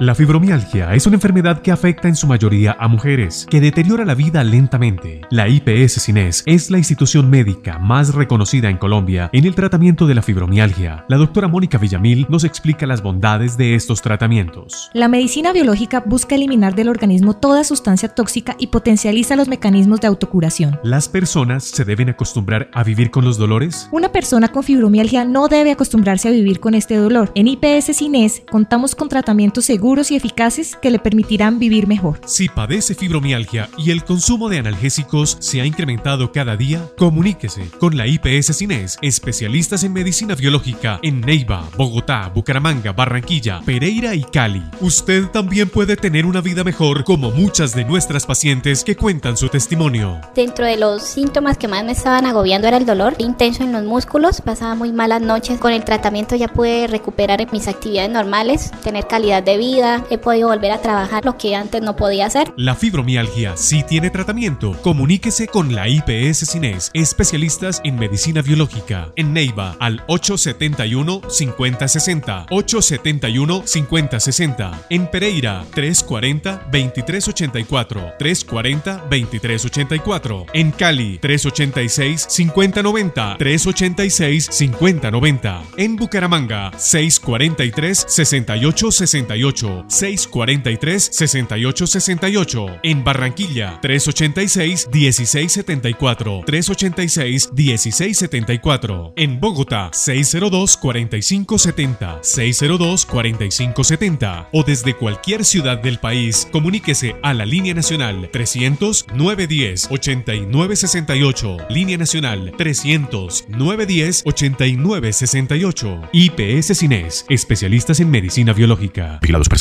La fibromialgia es una enfermedad que afecta en su mayoría a mujeres, que deteriora la vida lentamente. La IPS Cines es la institución médica más reconocida en Colombia en el tratamiento de la fibromialgia. La doctora Mónica Villamil nos explica las bondades de estos tratamientos. La medicina biológica busca eliminar del organismo toda sustancia tóxica y potencializa los mecanismos de autocuración. ¿Las personas se deben acostumbrar a vivir con los dolores? Una persona con fibromialgia no debe acostumbrarse a vivir con este dolor. En IPS Cines contamos con tratamientos seguros y eficaces que le permitirán vivir mejor. Si padece fibromialgia y el consumo de analgésicos se ha incrementado cada día, comuníquese con la IPS Cines, especialistas en medicina biológica en Neiva, Bogotá, Bucaramanga, Barranquilla, Pereira y Cali. Usted también puede tener una vida mejor como muchas de nuestras pacientes que cuentan su testimonio. Dentro de los síntomas que más me estaban agobiando era el dolor intenso en los músculos, pasaba muy malas noches. Con el tratamiento ya pude recuperar mis actividades normales, tener calidad de vida he podido volver a trabajar lo que antes no podía hacer. La fibromialgia sí tiene tratamiento. Comuníquese con la IPS Cines, especialistas en medicina biológica. En Neiva al 871 5060, 871 5060. En Pereira 340 2384, 340 2384. En Cali 386 5090, 386 5090. En Bucaramanga 643 6868 643 6868. En Barranquilla 386 1674 386 1674. En Bogotá 602 4570 602 4570 o desde cualquier ciudad del país comuníquese a la línea nacional 300 910 8968 línea nacional 300 910 8968 IPS Cines especialistas en medicina biológica Vigilados para.